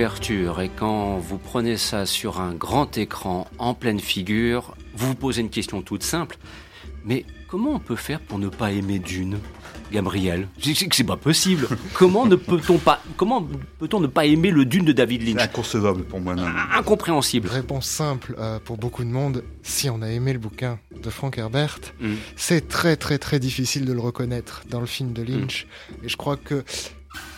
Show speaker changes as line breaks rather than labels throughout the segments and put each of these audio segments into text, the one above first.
Et quand vous prenez ça sur un grand écran en pleine figure, vous vous posez une question toute simple. Mais comment on peut faire pour ne pas aimer Dune Gabriel, c'est que c'est pas possible. Comment ne peut-on pas, comment peut-on ne pas aimer le Dune de David Lynch?
Inconcevable pour moi. Non.
Incompréhensible.
Réponse simple euh, pour beaucoup de monde. Si on a aimé le bouquin de Frank Herbert, mm. c'est très très très difficile de le reconnaître dans le film de Lynch. Mm. Et je crois que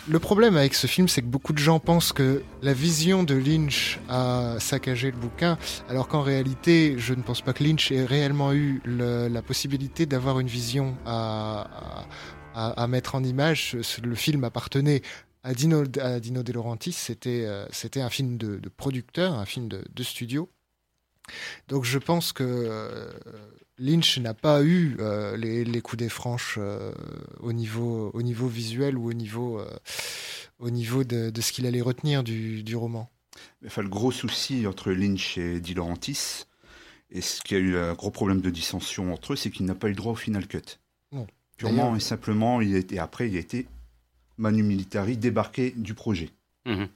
le problème avec ce film, c'est que beaucoup de gens pensent que la vision de Lynch a saccagé le bouquin, alors qu'en réalité, je ne pense pas que Lynch ait réellement eu la possibilité d'avoir une vision à, mettre en image. Le film appartenait à Dino, De Laurentiis, c'était euh, un film de, producteur, un film de, studio. Donc je pense que euh, Lynch n'a pas eu euh, les, coups des franches euh, au, niveau, au niveau visuel ou au niveau, euh, au niveau de, ce qu'il allait retenir du, roman.
Enfin, le gros souci entre Lynch et Di Laurentiis, et ce qui a eu un gros problème de dissension entre eux, c'est qu'il n'a pas eu droit au final cut. Purement et simplement, il a été, après, il a été Manu Militari débarqué du projet.
Mhm.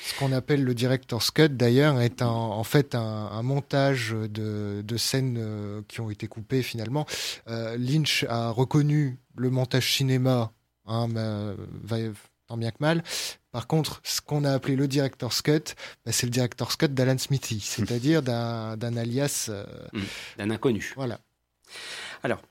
Ce qu'on appelle le director's cut, d'ailleurs, est en fait un, montage de, scènes euh, qui ont été coupées finalement. Euh, Lynch a reconnu le montage cinéma, hein, tant bien que mal. Par contre, ce qu'on a appelé le director's cut, bah, c'est le director's cut d'Alan Smithy, c'est-à-dire d'un alias. Euh,
mmh, d'un inconnu.
Voilà.
Alors,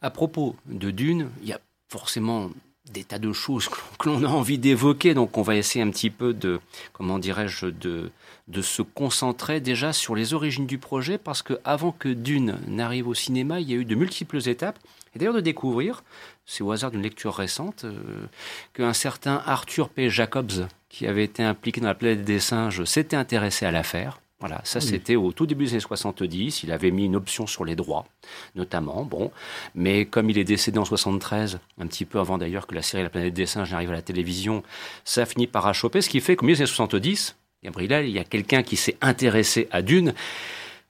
à propos de Dune, il y a forcément des tas de choses que l'on a envie d'évoquer. Donc, on va essayer un petit peu de, comment dirais-je, de, de se concentrer déjà sur les origines du projet, parce que avant que Dune n'arrive au cinéma, il y a eu de multiples étapes. Et d'ailleurs, de découvrir, c'est au hasard d'une lecture récente, euh, qu'un certain Arthur P. Jacobs, qui avait été impliqué dans la planète des singes, s'était intéressé à l'affaire. Voilà, ça c'était au tout début des années 70. Il avait mis une option sur les droits, notamment. Bon, mais comme il est décédé en 73, un petit peu avant d'ailleurs que la série La planète des singes n'arrive à la télévision, ça a fini par achoper. Ce qui fait qu'au milieu des années 70, Gabriel, il y a quelqu'un qui s'est intéressé à Dune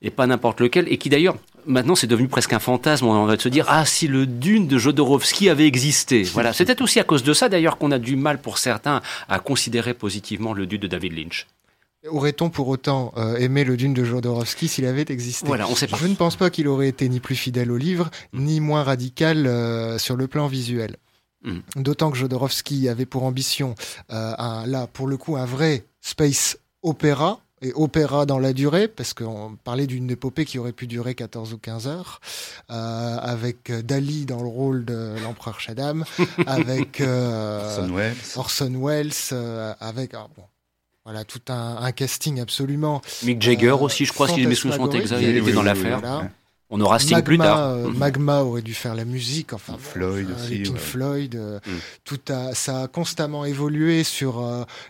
et pas n'importe lequel, et qui d'ailleurs, maintenant c'est devenu presque un fantasme, on va se dire, ah si le Dune de Jodorowsky avait existé. Voilà, peut-être aussi à cause de ça d'ailleurs qu'on a du mal pour certains à considérer positivement le Dune de David Lynch.
Aurait-on pour autant euh, aimé le Dune de Jodorowsky s'il avait existé?
Voilà, on sait pas.
Je ne pense pas qu'il aurait été ni plus fidèle au livre, ni moins radical euh, sur le plan visuel. Hmm. D'autant que Jodorowsky avait pour ambition, euh, un, là pour le coup, un vrai space opéra, et opéra dans la durée, parce qu'on parlait d'une épopée qui aurait pu durer 14 ou 15 heures, euh, avec Dali dans le rôle de l'empereur Shaddam, avec
euh,
Orson Welles, avec ah, bon, voilà, tout un, casting absolument.
Mick Jagger euh, aussi, je crois, si mes souvenirs sont exacts, il était dans l'affaire. On aura Sting plus tard.
Euh, Magma aurait dû faire la musique, enfin
Floyd
euh,
aussi,
Pink Floyd. Mm. Tout a, ça a constamment évolué sur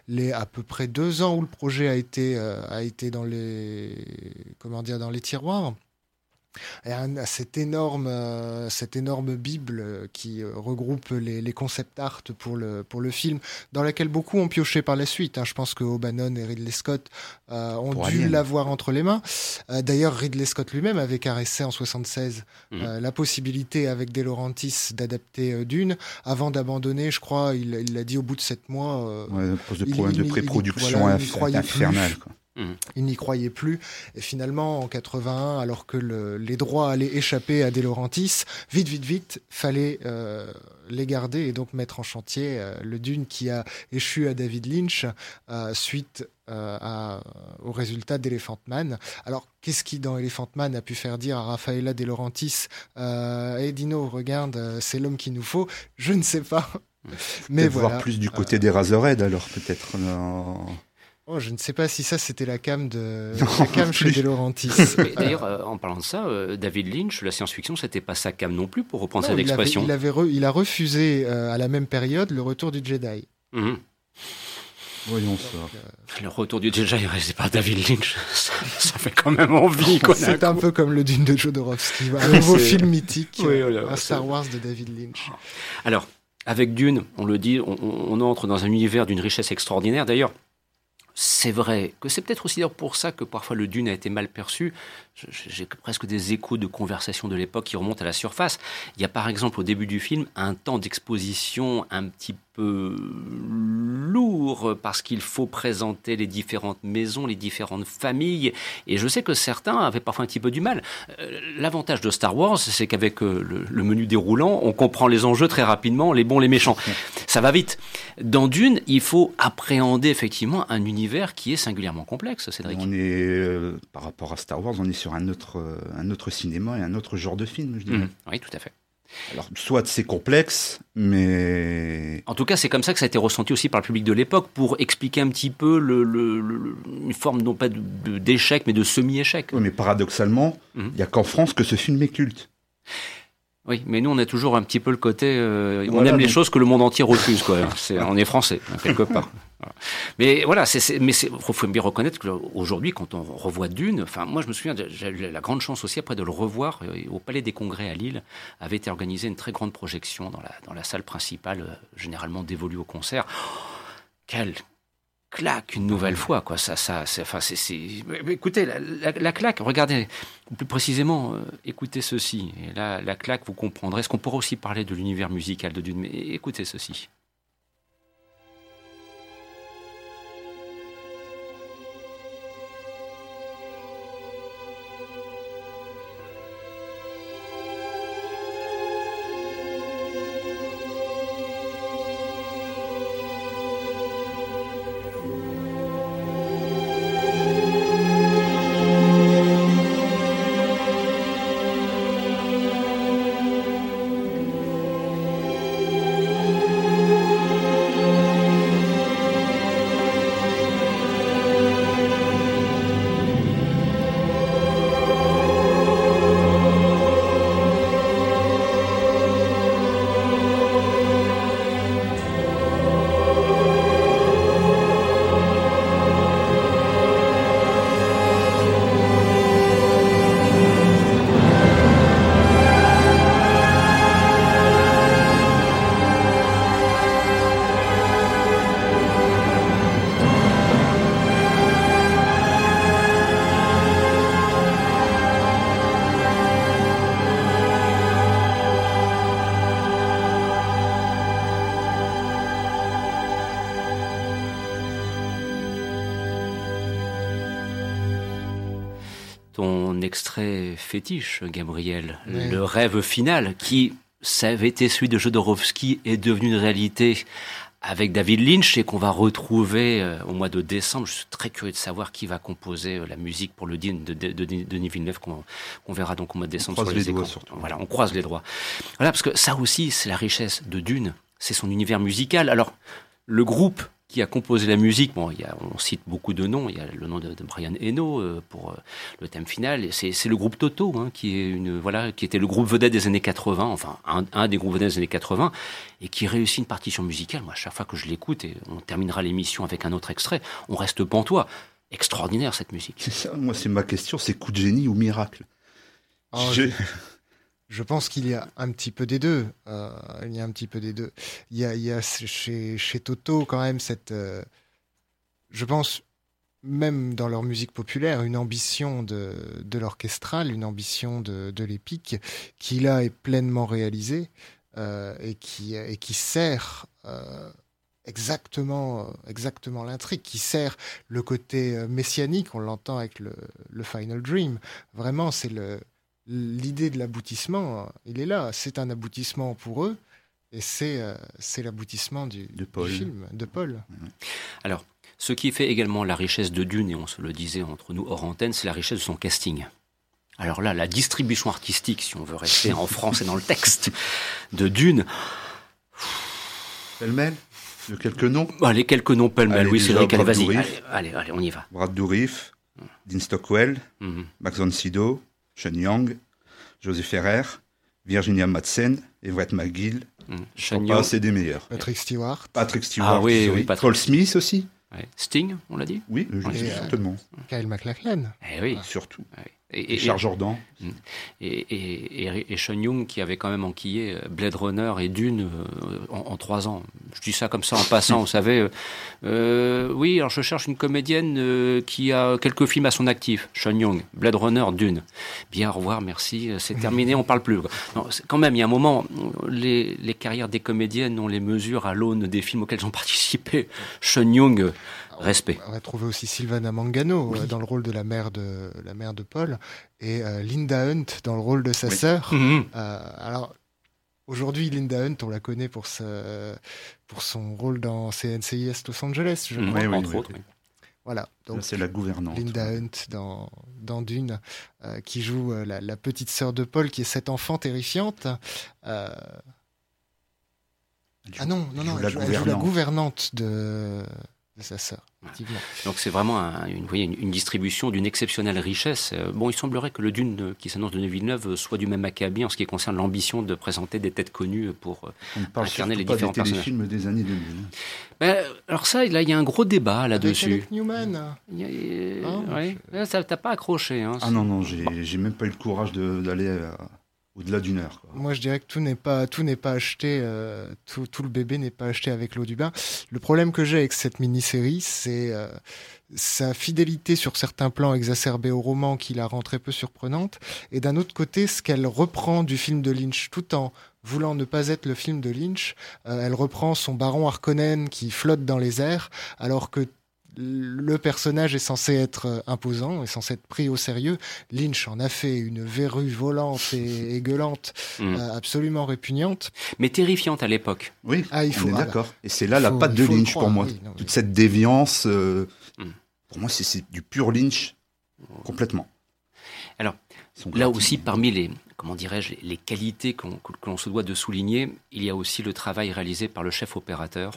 les à peu près deux ans où le projet a été a été dans les comment dire dans les tiroirs cette énorme, euh, cette énorme bible qui euh, regroupe les, concept art pour le, pour le film, dans laquelle beaucoup ont pioché par la suite. Hein. Je pense que O'Bannon et Ridley Scott euh, ont dû l'avoir entre les mains. D'ailleurs, Ridley Scott lui-même avait caressé en 76 mhm. la possibilité avec De Laurentiis d'adapter Dune, avant d'abandonner, je crois, il l'a dit au bout de sept mois.
Ouais, à cause de problèmes de pré-production infernale.
Mmh. Il n'y croyait plus. Et finalement, en 81, alors que les droits allaient échapper à De Laurentiis, vite, vite, vite, fallait euh, les garder et donc mettre en chantier euh, le Dune qui a échu à David Lynch euh, suite au résultat d'Elephant Man. Alors, qu'est-ce qui, dans Elephant Man, a pu faire dire à Rafaela De Laurentiis Hey Dino, regarde, c'est l'homme qu'il nous faut Je ne sais pas.
Mais voilà. voir plus du côté des Razorhead, alors, peut-être.
Oh, je ne sais pas si ça c'était la cam de la cam chez De Laurentiis.
D'ailleurs, euh, en parlant de ça, euh, David Lynch, la science-fiction, c'était pas sa cam non plus, pour reprendre cette expression.
Il, avait il, a refusé euh, à la même période le retour du Jedi.
Mhm. Voyons ça.
le retour du Jedi, c'est pas David Lynch. Ça, fait quand même envie.
C'est un peu comme le Dune de Jodorowsky, un nouveau film mythique, un Star Wars de David Lynch.
Alors, avec Dune, on le dit, on entre dans un univers d'une richesse extraordinaire. D'ailleurs, c'est vrai que c'est peut-être aussi pour ça que parfois le Dune a été mal perçu. J'ai presque des échos de conversations de l'époque qui remontent à la surface. Il y a par exemple au début du film un temps d'exposition un petit peu lourd parce qu'il faut présenter les différentes maisons, les différentes familles. Et je sais que certains avaient parfois un petit peu du mal. Euh, l'avantage de Star Wars, c'est qu'avec euh, le, menu déroulant, on comprend les enjeux très rapidement, les bons, les méchants. Ça va vite. Dans Dune, il faut appréhender effectivement un univers qui est singulièrement complexe, Cédric.
On est, euh, par rapport à Star Wars, on est sur un autre, un autre cinéma et un autre genre de film, je dirais. Mmh.
Oui, tout à fait.
Alors, soit c'est complexe, mais...
En tout cas, c'est comme ça que ça a été ressenti aussi par le public de l'époque, pour expliquer un petit peu le, une forme, non pas d'échec, mais de semi-échec.
Oui, mais paradoxalement, mhm. il n'y a qu'en France que ce film est culte.
Oui, mais nous, on a toujours un petit peu le côté... Euh, on aime les choses que le monde entier refuse, quoi. on est français, quelque part. Mais voilà, c'est, mais il faut bien reconnaître qu'aujourd'hui, quand on revoit Dune, enfin, moi je me souviens, j'ai eu la grande chance aussi après de le revoir euh, au Palais des Congrès à Lille, avait été organisée une très grande projection dans la, dans la salle principale, euh, généralement dévolue au concert. quelle claque une nouvelle fois, quoi. Ça, ça, c'est, enfin, c'est, écoutez, la, claque, regardez, plus précisément, euh, écoutez ceci. Et là, la claque, vous comprendrez. Est-ce qu'on pourrait aussi parler de l'univers musical de Dune Mais écoutez ceci. Extrait fétiche, Gabriel. Le rêve final, qui ça avait été celui de Jodorowsky, est devenu une réalité avec David Lynch et qu'on va retrouver euh, au mois de décembre. Je suis très curieux de savoir qui va composer euh, la musique pour le Dune de, Denis Villeneuve qu'on verra donc au mois de décembre.
On croise les, doigts surtout.
Voilà, on croise les doigts. Voilà, parce que ça aussi, c'est la richesse de Dune, c'est son univers musical. Alors, le groupe qui a composé la musique. Bon, il y a, on cite beaucoup de noms. Il y a le nom de, Brian Eno euh, pour euh, le thème final. C'est le groupe Toto, hein, qui est une voilà, qui était le groupe vedette des années 80, enfin un, des groupes vedettes des années 80, et qui réussit une partition musicale. Moi, à chaque fois que je l'écoute, et on terminera l'émission avec un autre extrait, on reste pantois. Extraordinaire cette musique.
C'est ça. Moi, c'est ma question. C'est coup de génie ou miracle?
Oh, je pense qu'il y a un petit peu des deux. Euh, il y a un petit peu des deux. Il y a, chez, chez, Toto quand même cette, euh, je pense, même dans leur musique populaire, une ambition de, de l'orchestral, une ambition de, de l'épique, qui là est pleinement réalisée euh, et, qui, et qui sert exactement, exactement l'intrigue, qui sert le côté messianique, on l'entend avec le, le Final Dream. Vraiment, c'est le l'idée de l'aboutissement, il est là. C'est un aboutissement pour eux. Et c'est euh, l'aboutissement du, film de Paul.
Alors, ce qui fait également la richesse de Dune, et on se le disait entre nous hors antenne, c'est la richesse de son casting. Alors là, la distribution artistique, si on veut rester en France et dans le texte de Dune.
Pêle-mêle De quelques noms
Les quelques noms pêle-mêle, oui, c'est vrai. Allez, vas-y. Allez, allez, on y va.
Brad Dourif, Dean Stockwell, mhm. Max von Sydow, Sean Young, José Ferrer, Virginia Madsen, Everett McGill. Mmh. pas assez des meilleurs.
Patrick Stewart.
Patrick Stewart. Ah oui, oui, Paul Smith aussi.
Sting, on l'a dit?
Oui, certainement.
Kyle MacLachlan.
Eh oui.
Surtout. Et, Charles Jordan.
Mm. Et, Sean Young qui avait quand même enquillé euh, Blade Runner et Dune euh, en, trois ans. Je dis ça comme ça en passant, vous savez. Euh, oui, alors je cherche une comédienne qui a quelques films à son actif. Sean Young, Blade Runner, Dune. Bien, au revoir, merci, c'est terminé, on parle plus. Non, quand même, il y a un moment, les, les carrières des comédiennes, on les mesure à l'aune des films auxquels ils ont participé. Sean Young, Respect.
On va trouver aussi Sylvana Mangano euh, dans le rôle de la mère de, la mère de Paul et euh, Linda Hunt dans le rôle de sa sœur. Mhm. Euh, alors, aujourd'hui, Linda Hunt, on la connaît pour, pour son rôle dans CNCIS Los Angeles, je
crois. Oui, entre autres.
Voilà.
Donc, c'est la gouvernante.
Linda Hunt dans, dans Dune, qui joue la, petite sœur de Paul, qui est cette enfant terrifiante. ah non, non, non, elle joue la gouvernante de, de sa sœur.
Donc c'est vraiment une, une, distribution d'une exceptionnelle richesse. Euh, bon, il semblerait que le Dune euh, qui s'annonce de Villeneuve soit du même acabit en ce qui concerne l'ambition de présenter des têtes connues pour
euh, incarner les différents des personnages. films des années 2000.
Ben, alors ça, là, il y a un gros débat là-dessus.
Newman.
Ah, ça t'a pas accroché. Hein,
ah non, non, j'ai même pas eu le courage d'aller au-delà d'une heure.
Moi, je dirais que tout n'est pas tout n'est pas acheté, euh, tout, tout, le bébé n'est pas acheté avec l'eau du bain. Le problème que j'ai avec cette mini-série, c'est euh, sa fidélité sur certains plans exacerbés au roman qui la rend très peu surprenante, et d'un autre côté, ce qu'elle reprend du film de Lynch, tout en voulant ne pas être le film de Lynch, euh, elle reprend son baron Harkonnen qui flotte dans les airs, alors que le personnage est censé être euh, imposant, est censé être pris au sérieux. Lynch en a fait une verrue volante et, gueulante, mm. euh, absolument répugnante.
Mais terrifiante à l'époque.
Oui, ah, il faut, on est d'accord. Et c'est là la patte de Lynch pour moi. Toute cette déviance, euh, mm. pour moi, c'est du pur Lynch, complètement.
Alors, là aussi, parmi les, comment dirais-je, les qualités que l'on se doit de souligner, il y a aussi le travail réalisé par le chef opérateur,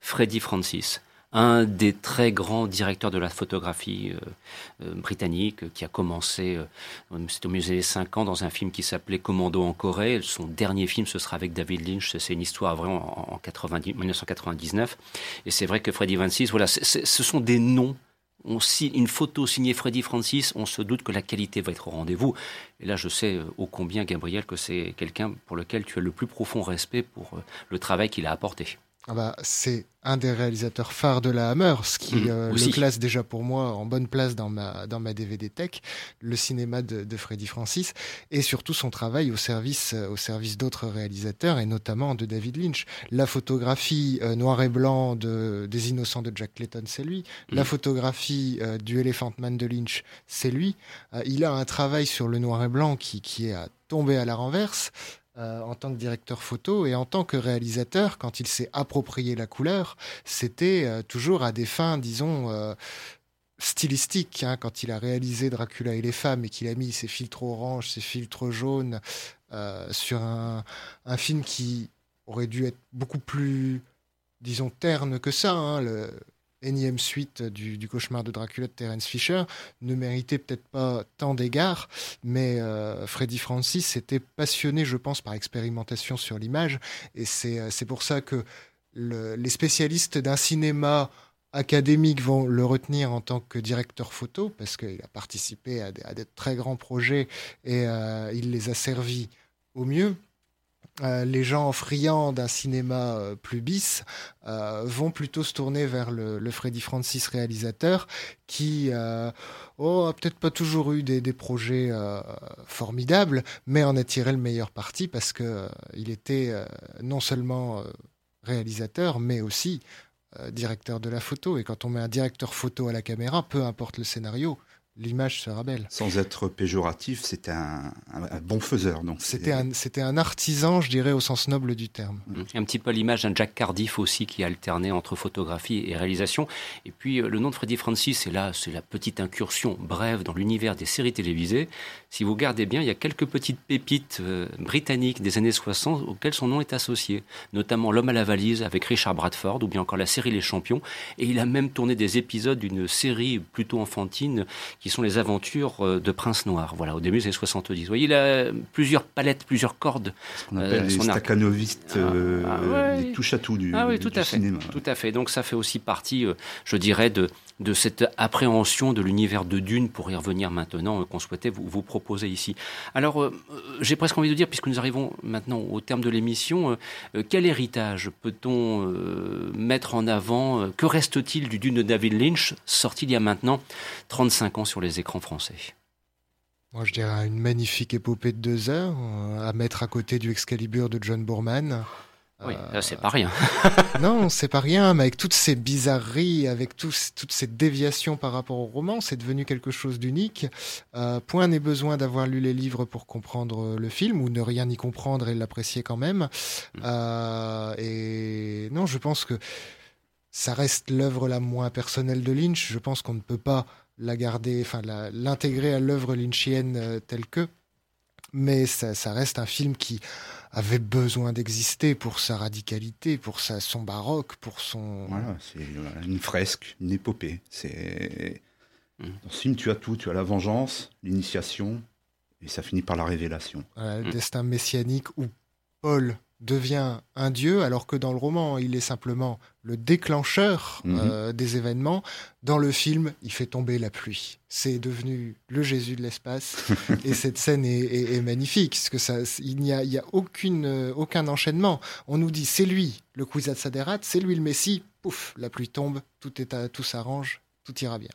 Freddy Francis un des très grands directeurs de la photographie euh, euh, britannique qui a commencé, euh, c'était au musée des 5 ans, dans un film qui s'appelait Commando en Corée. Son dernier film, ce sera avec David Lynch. C'est une histoire vraiment en, 90, 1999. Et c'est vrai que Freddy Francis, voilà, ce sont des noms on une photo signée Freddy Francis, on se doute que la qualité va être au rendez-vous. Et là, je sais ô combien, Gabriel, que c'est quelqu'un pour lequel tu as le plus profond respect pour le travail qu'il a apporté.
Ah bah, c'est un des réalisateurs phares de la Hammer, ce qui mmh, euh, le classe déjà pour moi en bonne place dans ma, dans ma DVD Tech, le cinéma de, de Freddy Francis, et surtout son travail au service, euh, au service d'autres réalisateurs, et notamment de David Lynch. La photographie euh, noir et blanc de, des Innocents de Jack Clayton, c'est lui. Mmh. La photographie du Elephant Man de Lynch, c'est lui. il a un travail sur le noir et blanc qui, qui est à tomber à la renverse. Euh, en tant que directeur photo et en tant que réalisateur, quand il s'est approprié la couleur, c'était euh, toujours à des fins, disons, euh, stylistiques. Hein, quand il a réalisé Dracula et les femmes et qu'il a mis ses filtres orange, ses filtres jaunes sur un, film qui aurait dû être beaucoup plus, disons, terne que ça. Hein, énième suite du, cauchemar de Dracula de Terence Fisher ne méritait peut-être pas tant d'égards, mais euh, Freddy Francis était passionné, je pense, par expérimentation sur l'image, et c'est euh, pour ça que les spécialistes d'un cinéma académique vont le retenir en tant que directeur photo, parce qu'il a participé à des, très grands projets et euh, il les a servis au mieux. Euh, les gens friands d'un cinéma euh, plus bis euh, vont plutôt se tourner vers le, Freddy Francis réalisateur qui oh, a peut-être pas toujours eu des, projets formidables, mais en a tiré le meilleur parti parce que il était non seulement réalisateur, mais aussi directeur de la photo. Et quand on met un directeur photo à la caméra, peu importe le scénario, l'image sera belle.
Sans être péjoratif, c'était un, bon faiseur.
C'était un, c'était un artisan, je dirais, au sens noble du terme.
Mmh. Un petit peu l'image d'un Jack Cardiff aussi qui alternait entre photographie et réalisation. Et puis euh, le nom de Freddy Francis, c'est là, c'est la petite incursion brève dans l'univers des séries télévisées. Si vous gardez bien, il y a quelques petites pépites euh, britanniques des années 60 auxquelles son nom est associé, notamment L'homme à la valise avec Richard Bradford ou bien encore la série Les Champions. Et il a même tourné des épisodes d'une série plutôt enfantine qui sont les aventures euh, de Prince Noir. Voilà, au début des 70. Vous voyez, il a plusieurs palettes, plusieurs cordes.
Ce qu'on appelle les staccanovistes, ah, ah les touche à tout du,
ah, oui, tout à
cinéma.
Fait, tout à fait. Donc ça fait aussi partie, je dirais, de, de cette appréhension de l'univers de Dune, pour y revenir maintenant, qu'on souhaitait vous, vous, proposer Alors, j'ai presque envie de dire, puisque nous arrivons maintenant au terme de l'émission, quel héritage peut-on mettre en avant Que reste-t-il du Dune de David Lynch, sorti il y a maintenant 35 ans sur les écrans français?
Moi, je dirais une magnifique épopée de deux heures euh, à mettre à côté du Excalibur de John Boorman.
Oui, là, c'est pas rien.
non, c'est pas rien, mais avec toutes ces bizarreries, avec toutes ces déviations par rapport au roman, c'est devenu quelque chose d'unique. Euh, point n'est besoin d'avoir lu les livres pour comprendre le film, ou ne rien y comprendre et l'apprécier quand même. Mm. Euh, et non, je pense que ça reste l'œuvre la moins personnelle de Lynch. Je pense qu'on ne peut pas la garder, enfin l'intégrer à l'œuvre lynchienne euh, telle que. Mais ça, reste un film qui avait besoin d'exister pour sa radicalité, pour sa, son baroque, pour son.
Voilà, c'est une fresque, une épopée. C'est mmh. dans ce film, tu as tout. Tu as la vengeance, l'initiation, et ça finit par la révélation.
le mmh. destin messianique où Paul devient un dieu, alors que dans le roman, il est simplement le déclencheur mhm. euh, des événements. Dans le film, il fait tomber la pluie. C'est devenu le Jésus de l'espace. et cette scène est, magnifique, parce que ça, il n'y a, il y a aucune, euh, aucun enchaînement. On nous dit, c'est lui, le Kwisatz Saderat, c'est lui le Messie. Pouf, la pluie tombe, tout, est à, tout s'arrange, tout ira bien.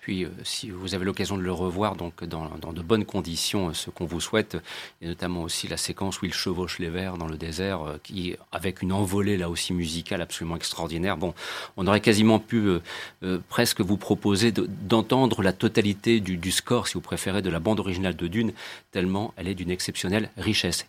Puis, euh, si vous avez l'occasion de le revoir donc dans, de bonnes conditions, euh, ce qu'on vous souhaite, et notamment aussi la séquence où il chevauche les vers dans le désert, euh, qui avec une envolée là aussi musicale absolument extraordinaire. Bon, on aurait quasiment pu presque vous proposer d'entendre la totalité du, du, score, si vous préférez, de la bande originale de Dune, tellement elle est d'une exceptionnelle richesse.